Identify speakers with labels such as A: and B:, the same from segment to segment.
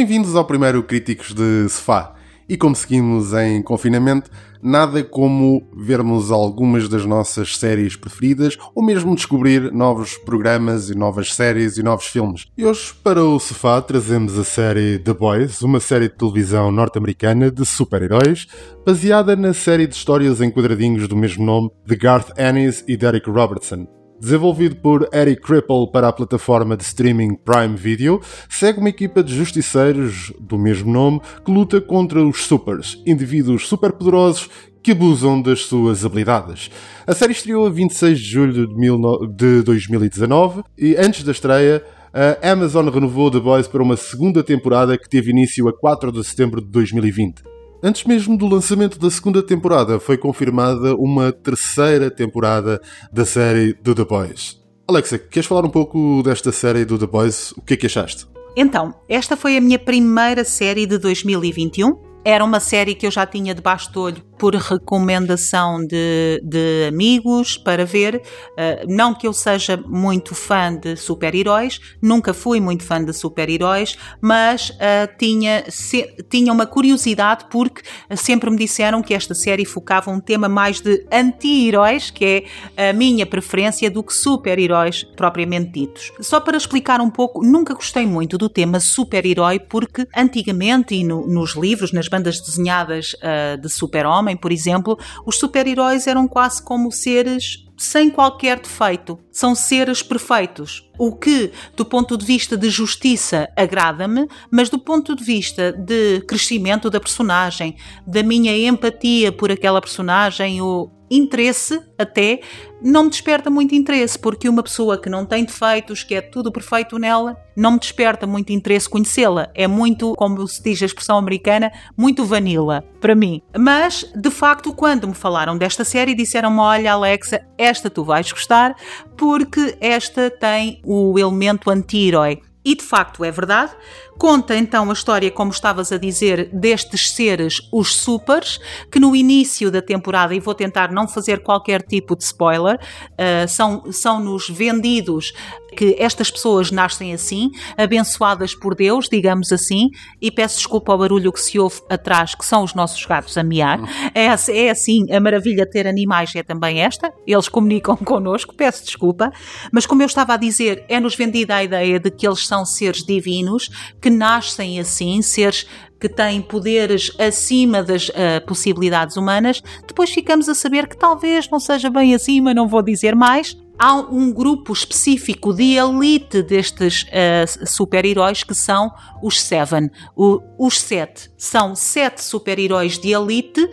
A: Bem-vindos ao primeiro Críticos de Sofá. E como seguimos em confinamento, nada como vermos algumas das nossas séries preferidas ou mesmo descobrir novos programas e novas séries e novos filmes. E hoje, para o sofá, trazemos a série The Boys, uma série de televisão norte-americana de super-heróis, baseada na série de histórias em quadradinhos do mesmo nome de Garth Ennis e Derek Robertson. Desenvolvido por Eric Cripple para a plataforma de streaming Prime Video, segue uma equipa de justiceiros do mesmo nome que luta contra os Supers, indivíduos superpoderosos que abusam das suas habilidades. A série estreou a 26 de julho de, mil no- de 2019 e antes da estreia, a Amazon renovou The Boys para uma segunda temporada que teve início a 4 de setembro de 2020. Antes mesmo do lançamento da segunda temporada, foi confirmada uma terceira temporada da série do The Boys. Alexa, queres falar um pouco desta série do The Boys? O que é que achaste?
B: Então, esta foi a minha primeira série de 2021. Era uma série que eu já tinha debaixo do olho por recomendação de, de amigos para ver. Uh, não que eu seja muito fã de super-heróis, nunca fui muito fã de super-heróis, mas uh, tinha, se, tinha uma curiosidade porque sempre me disseram que esta série focava um tema mais de anti-heróis, que é a minha preferência, do que super-heróis propriamente ditos. Só para explicar um pouco, nunca gostei muito do tema super-herói porque antigamente e no, nos livros, nas bandas desenhadas uh, de super-homem, por exemplo, os super-heróis eram quase como seres sem qualquer defeito. São seres perfeitos. O que, do ponto de vista de justiça, agrada-me, mas do ponto de vista de crescimento da personagem, da minha empatia por aquela personagem, o interesse até, não me desperta muito interesse, porque uma pessoa que não tem defeitos, que é tudo perfeito nela, não me desperta muito interesse conhecê-la. É muito, como se diz a expressão americana, muito vanilla para mim. Mas, de facto, quando me falaram desta série, disseram-me: Olha, Alexa, esta tu vais gostar, porque esta tem o elemento anti-herói. E de facto é verdade. Conta então a história, como estavas a dizer, destes seres, os supers, que no início da temporada, e vou tentar não fazer qualquer tipo de spoiler, uh, são, são-nos vendidos que estas pessoas nascem assim, abençoadas por Deus, digamos assim, e peço desculpa ao barulho que se ouve atrás, que são os nossos gatos a miar. É, é assim, a maravilha de ter animais é também esta, eles comunicam connosco, peço desculpa, mas como eu estava a dizer, é-nos vendida a ideia de que eles são seres divinos, que nascem assim, seres que têm poderes acima das uh, possibilidades humanas, depois ficamos a saber que talvez não seja bem acima, não vou dizer mais. Há um grupo específico de elite destes uh, super-heróis que são os Seven. O, os Sete. São sete super-heróis de elite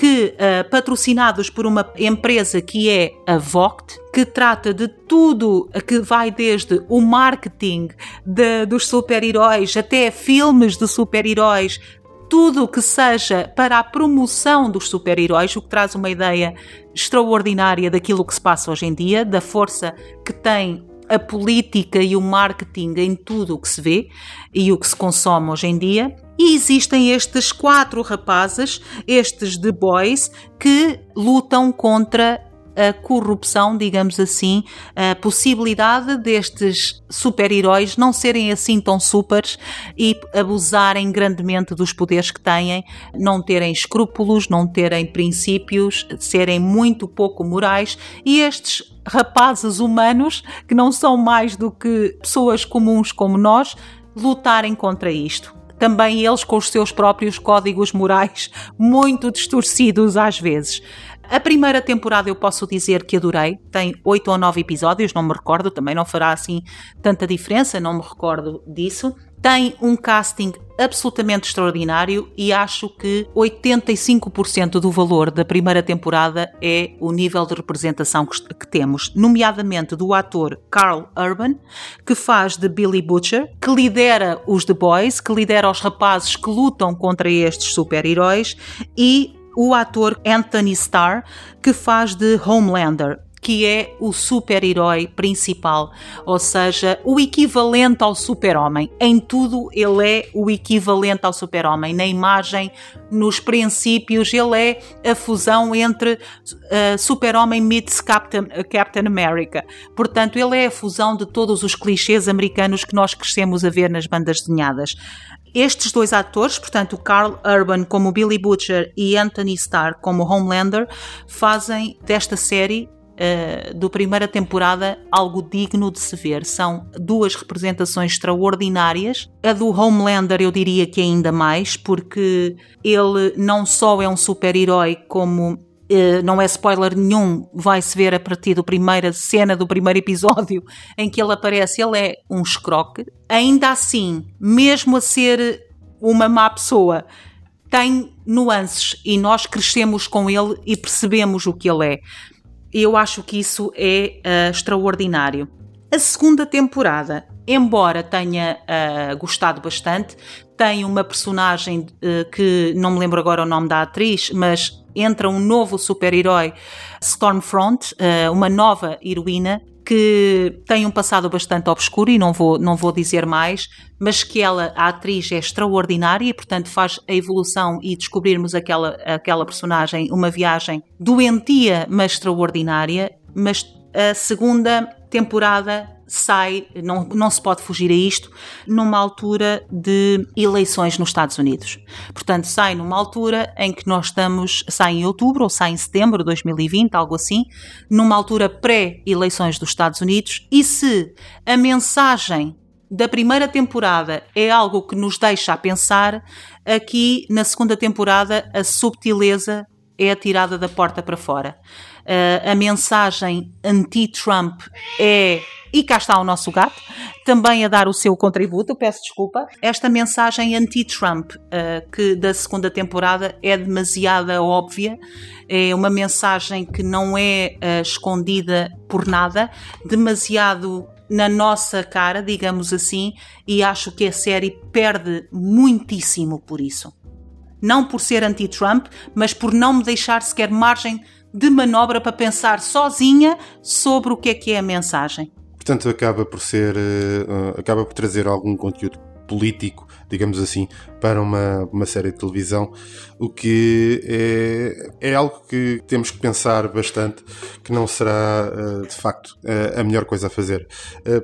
B: que, uh, patrocinados por uma empresa que é a Vogt, que trata de tudo, que vai desde o marketing de, dos super-heróis até filmes de super-heróis, tudo que seja para a promoção dos super-heróis, o que traz uma ideia extraordinária daquilo que se passa hoje em dia, da força que tem a política e o marketing em tudo o que se vê e o que se consome hoje em dia. E existem estes quatro rapazes, estes The Boys, que lutam contra a corrupção, digamos assim, a possibilidade destes super-heróis não serem assim tão supers e abusarem grandemente dos poderes que têm, não terem escrúpulos, não terem princípios, serem muito pouco morais. E estes rapazes humanos, que não são mais do que pessoas comuns como nós, lutarem contra isto também eles com os seus próprios códigos morais muito distorcidos às vezes. A primeira temporada eu posso dizer que adorei, tem oito ou nove episódios, não me recordo, também não fará assim tanta diferença, não me recordo disso. Tem um casting absolutamente extraordinário e acho que 85% do valor da primeira temporada é o nível de representação que, temos, nomeadamente do ator Carl Urban, que faz de Billy Butcher, que lidera os The Boys, que lidera os rapazes que lutam contra estes super-heróis, e o ator Anthony Starr, que faz de Homelander, que é o super-herói principal, ou seja, o equivalente ao super-homem. Em tudo, ele é o equivalente ao super-homem. Na imagem, nos princípios, ele é a fusão entre uh, super-homem meets Captain, uh, Captain America. Portanto, ele é a fusão de todos os clichês americanos que nós crescemos a ver nas bandas desenhadas. Estes dois atores, portanto, Carl Urban como Billy Butcher e Anthony Starr como Homelander, fazem desta série Uh, do primeira temporada algo digno de se ver. São duas representações extraordinárias. A do Homelander eu diria que ainda mais, porque ele não só é um super-herói como Uh, não é spoiler nenhum, vai-se ver a partir da primeira cena do primeiro episódio em que ele aparece, ele é um escroque. Ainda assim, mesmo a ser uma má pessoa, tem nuances e nós crescemos com ele e percebemos o que ele é. Eu acho que isso é uh, extraordinário. A segunda temporada, embora tenha uh, gostado bastante, tem uma personagem uh, que não me lembro agora o nome da atriz, mas entra um novo super-herói, Stormfront, uma nova heroína que tem um passado bastante obscuro e não vou, não vou dizer mais, mas que ela, a atriz, é extraordinária e, portanto, faz a evolução e descobrirmos aquela, aquela personagem uma viagem doentia, mas extraordinária. Mas a segunda temporada sai, não, não se pode fugir a isto, numa altura de eleições nos Estados Unidos. Portanto, sai numa altura em que nós estamos, sai em outubro ou sai em setembro de 2020, algo assim, numa altura pré-eleições dos Estados Unidos, e se a mensagem da primeira temporada é algo que nos deixa a pensar, aqui na segunda temporada a subtileza é atirada da porta para fora. Uh, a mensagem anti-Trump é e cá está o nosso gato, também a dar o seu contributo, peço desculpa. Esta mensagem anti-Trump, uh, que da segunda temporada é demasiada óbvia, é uma mensagem que não é uh, escondida por nada, demasiado na nossa cara, digamos assim, e acho que a série perde muitíssimo por isso. Não por ser anti-Trump, mas por não me deixar sequer margem de manobra para pensar sozinha sobre o que é que é a mensagem.
A: Portanto, acaba por ser, uh, acaba por trazer algum conteúdo político, digamos assim, para uma, uma série de televisão, o que é, é algo que temos que pensar bastante, que não será uh, de facto uh, a melhor coisa a fazer,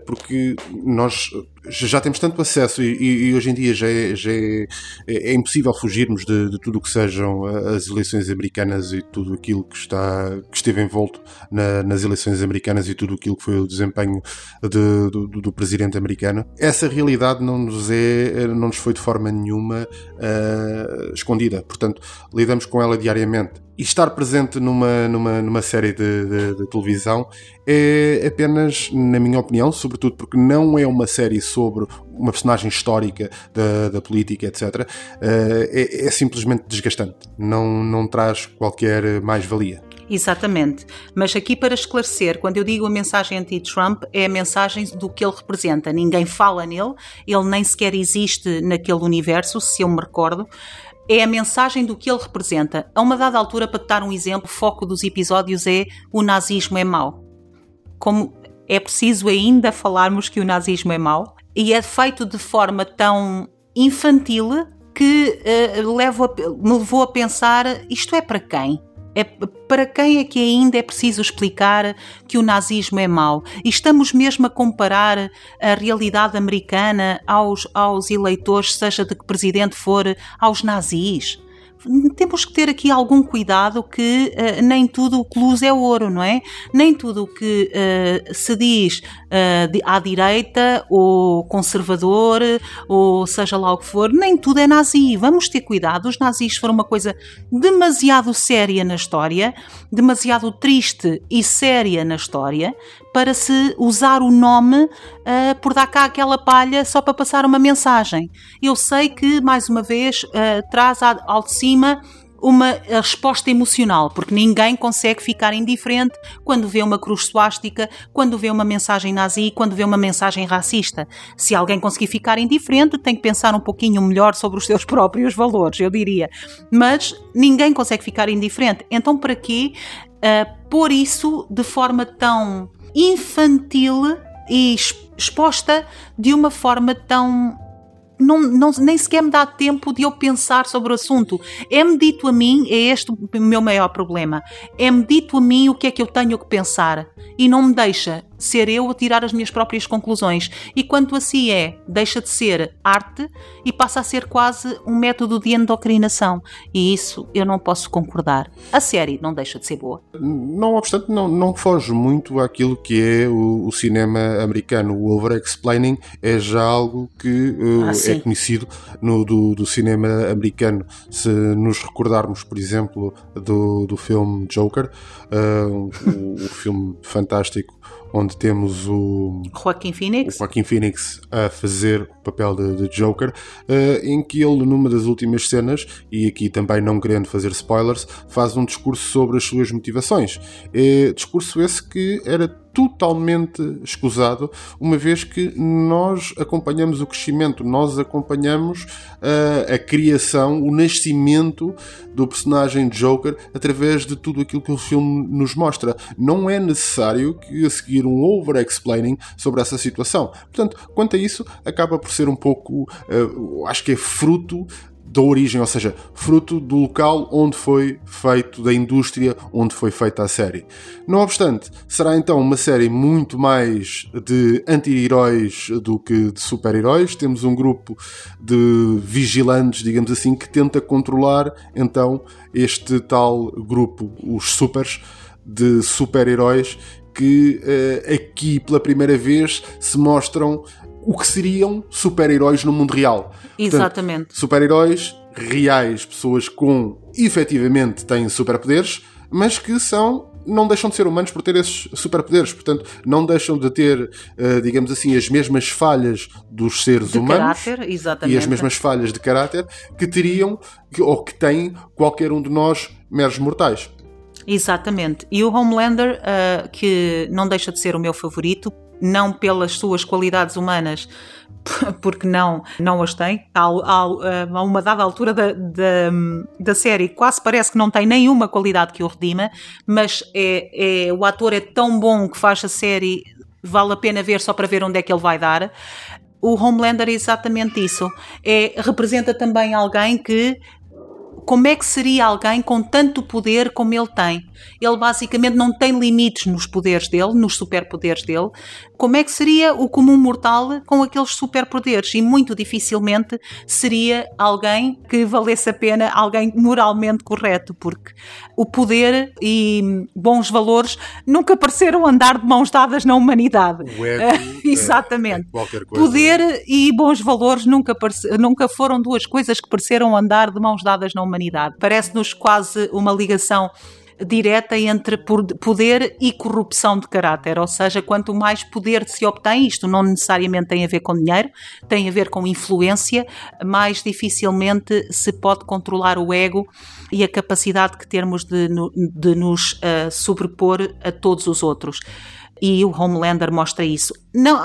A: porque nós já temos tanto acesso e, e, hoje em dia já é, já é, é impossível fugirmos de, de tudo o que sejam as eleições americanas e tudo aquilo que, está, que esteve envolto na, nas eleições americanas e tudo aquilo que foi o desempenho de, do, do, presidente americano. Essa realidade não nos, é, não nos foi de forma nenhuma uh, escondida, portanto, lidamos com ela diariamente e estar presente numa, numa, numa série de, de, de, televisão é apenas, na minha opinião, sobretudo porque não é uma série sobre uma personagem histórica da, da política, etc., eh, é, é simplesmente desgastante. Não, não traz qualquer mais-valia.
B: Exatamente. Mas aqui para esclarecer, quando eu digo a mensagem anti-Trump, é a mensagem do que ele representa. Ninguém fala nele, ele nem sequer existe naquele universo, se eu me recordo é a mensagem do que ele representa. A uma dada altura, para te dar um exemplo, o foco dos episódios é o nazismo é mau. Como é preciso ainda falarmos que o nazismo é mau e é feito de forma tão infantil que uh, a, me levou a pensar isto é para quem? É, para quem é que ainda é preciso explicar que o nazismo é mau? E estamos mesmo a comparar a realidade americana aos, aos eleitores, seja de que presidente for, aos nazis? Temos que ter aqui algum cuidado que uh, nem tudo o que luz é ouro, não é? Nem tudo o que uh, se diz uh, à direita ou conservador ou seja lá o que for, nem tudo é nazi. Vamos ter cuidado. Os nazis foram uma coisa demasiado séria na história, demasiado triste e séria na história para se usar o nome uh, por dar cá aquela palha só para passar uma mensagem. Eu sei que, mais uma vez, uh, traz ao de cima uma resposta emocional, porque ninguém consegue ficar indiferente quando vê uma cruz suástica, quando vê uma mensagem nazi, quando vê uma mensagem racista. Se alguém conseguir ficar indiferente, tem que pensar um pouquinho melhor sobre os seus próprios valores, eu diria. Mas ninguém consegue ficar indiferente. Então, para quê uh, pôr isso de forma tão infantil e exposta de uma forma tão não, não, nem sequer me dá tempo de eu pensar sobre o assunto. É-me dito a mim, é este o meu maior problema. É-me dito a mim o que é que eu tenho que pensar e não me deixa ser eu a tirar as minhas próprias conclusões. E quanto assim é, deixa de ser arte e passa a ser quase um método de endocrinação. E isso eu não posso concordar. A série não deixa de ser boa.
A: Não obstante, não, não foge muito àquilo que é o, o cinema americano. O over-explaining é já algo que uh, ah, é conhecido no, do, do, cinema americano. Se nos recordarmos, por exemplo, do, do filme Joker, uh, o, o filme fantástico onde temos o
B: Joaquim Phoenix,
A: o Joaquim Phoenix a fazer o papel de, de Joker, uh, em que ele, numa das últimas cenas, e aqui também não querendo fazer spoilers, faz um discurso sobre as suas motivações. É discurso esse que era totalmente escusado, uma vez que nós acompanhamos o crescimento, nós acompanhamos uh, a criação, o nascimento do personagem Joker através de tudo aquilo que o filme nos mostra. Não é necessário que seguir um over-explaining sobre essa situação. Portanto, quanto a isso, acaba por ser um pouco, uh, acho que é fruto da origem, ou seja, fruto do local onde foi feito, da indústria onde foi feita a série. Não obstante, será então uma série muito mais de anti-heróis do que de super-heróis. Temos um grupo de vigilantes, digamos assim, que tenta controlar então este tal grupo, os supers, de super-heróis que uh, aqui pela primeira vez se mostram o que seriam super-heróis no mundo real.
B: Exatamente.
A: Super-heróis reais, pessoas com efetivamente têm superpoderes, mas que são não deixam de ser humanos por ter esses superpoderes, portanto, não deixam de ter, uh, digamos assim, as mesmas falhas dos seres
B: de
A: humanos
B: caráter, exatamente.
A: e as mesmas falhas de caráter que teriam ou que têm qualquer um de nós meros mortais.
B: Exatamente. E o Homelander, uh, que não deixa de ser o meu favorito, não pelas suas qualidades humanas, porque não, não as tem. A, a, a uma dada altura da, da, da, série, quase parece que não tem nenhuma qualidade que o redima, mas é, é, o ator é tão bom que faz a série, vale a pena ver só para ver onde é que ele vai dar. O Homelander é exatamente isso. É, representa também alguém que como é que seria alguém com tanto poder como ele tem? Ele basicamente não tem limites nos poderes dele, nos superpoderes dele. Como é que seria o comum mortal com aqueles superpoderes? E muito dificilmente seria alguém que valesse a pena, alguém moralmente correto, porque o poder e bons valores nunca pareceram andar de mãos dadas na humanidade.
A: Ego,
B: Exatamente.
A: É, é
B: poder e bons valores nunca, nunca foram duas coisas que pareceram andar de mãos dadas na humanidade. Parece-nos quase uma ligação direta entre poder e corrupção de caráter, ou seja, quanto mais poder se obtém, isto não necessariamente tem a ver com dinheiro, tem a ver com influência, mais dificilmente se pode controlar o ego e a capacidade que temos de, de nos uh, sobrepor a todos os outros. E o Homelander mostra isso. Não,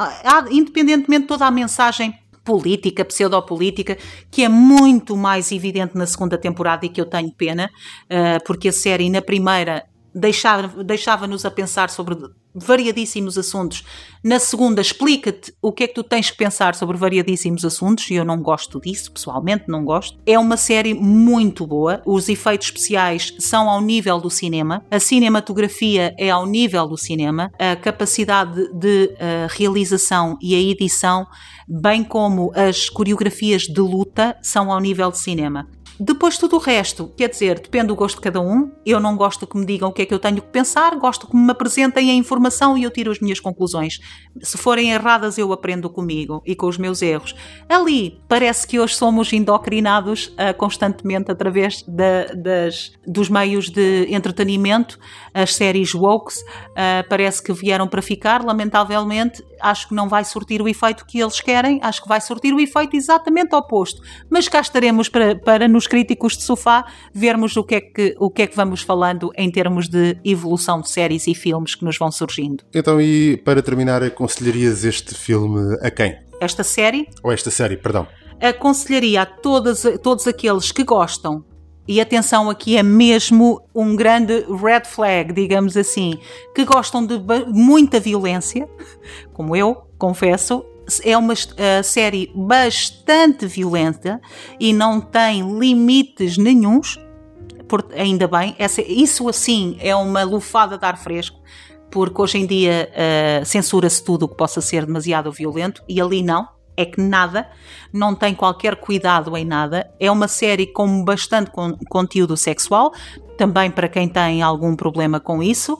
B: independentemente de toda a mensagem política, pseudopolítica, que é muito mais evidente na segunda temporada e que eu tenho pena, uh, porque a série na primeira deixava-nos deixava a pensar sobre variadíssimos assuntos. Na segunda, explica-te o que é que tu tens que pensar sobre variadíssimos assuntos, e eu não gosto disso, pessoalmente não gosto. É uma série muito boa, os efeitos especiais são ao nível do cinema, a cinematografia é ao nível do cinema, a capacidade de uh, realização e a edição, bem como as coreografias de luta, são ao nível de cinema. Depois tudo o resto, quer dizer, depende do gosto de cada um. Eu não gosto que me digam o que é que eu tenho que pensar, gosto que me apresentem a informação e eu tiro as minhas conclusões. Se forem erradas, eu aprendo comigo e com os meus erros. Ali, parece que hoje somos indocrinados uh, constantemente através da, das, dos meios de entretenimento, as séries woke, uh, parece que vieram para ficar, lamentavelmente. Acho que não vai surtir o efeito que eles querem, acho que vai surtir o efeito exatamente oposto. Mas cá estaremos para, para nos críticos de sofá vermos o que, é que, o que é que vamos falando em termos de evolução de séries e filmes que nos vão surgindo.
A: Então, e para terminar, aconselharias este filme a quem?
B: Esta série?
A: Ou esta série, perdão.
B: Aconselharia a todos, todos aqueles que gostam e atenção, aqui é mesmo um grande red flag, digamos assim, que gostam de muita violência, como eu, confesso, é uma uh, série bastante violenta e não tem limites nenhums. Por, ainda bem, essa, isso assim é uma lufada de ar fresco, porque hoje em dia uh, censura-se tudo o que possa ser demasiado violento e ali não. É que nada, não tem qualquer cuidado em nada. É uma série com bastante con conteúdo sexual, também para quem tem algum problema com isso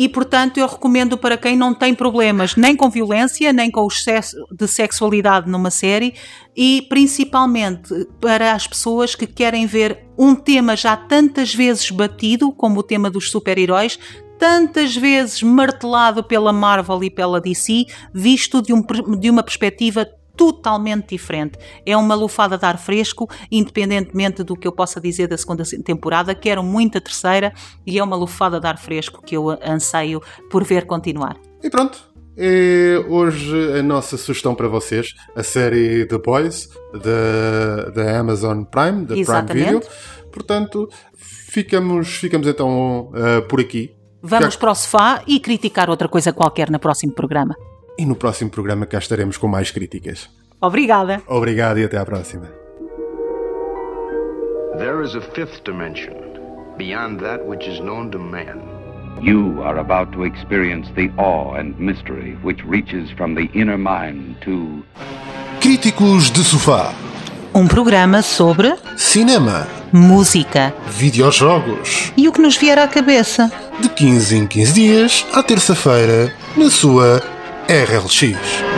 B: e, portanto, eu recomendo para quem não tem problemas nem com violência, nem com o excesso de sexualidade numa série e principalmente para as pessoas que querem ver um tema já tantas vezes batido, como o tema dos super-heróis, tantas vezes martelado pela Marvel e pela DC, visto de, um, de uma perspectiva totalmente diferente. É uma lufada de ar fresco, independentemente do que eu possa dizer da segunda temporada. Quero muito a terceira e é uma lufada de ar fresco que eu anseio por ver continuar.
A: E pronto. É hoje a nossa sugestão para vocês, a série The Boys da, da Amazon Prime, da Exatamente. Prime Video. Portanto, ficamos, ficamos então uh, por aqui.
B: Vamos para o sofá e criticar outra coisa qualquer no próximo programa.
A: E no próximo programa cá estaremos com mais críticas.
B: Obrigada.
A: Obrigado e até à próxima.
C: There is a fifth dimension beyond that which is known to man.
D: You are about to experience the awe and mystery which reaches from the inner mind to
E: Críticos de Sofá.
B: Um programa sobre
E: cinema,
B: música,
E: videojogos
B: e o que nos vier à cabeça.
E: De 15 em 15 dias, à terça-feira, na sua RLX.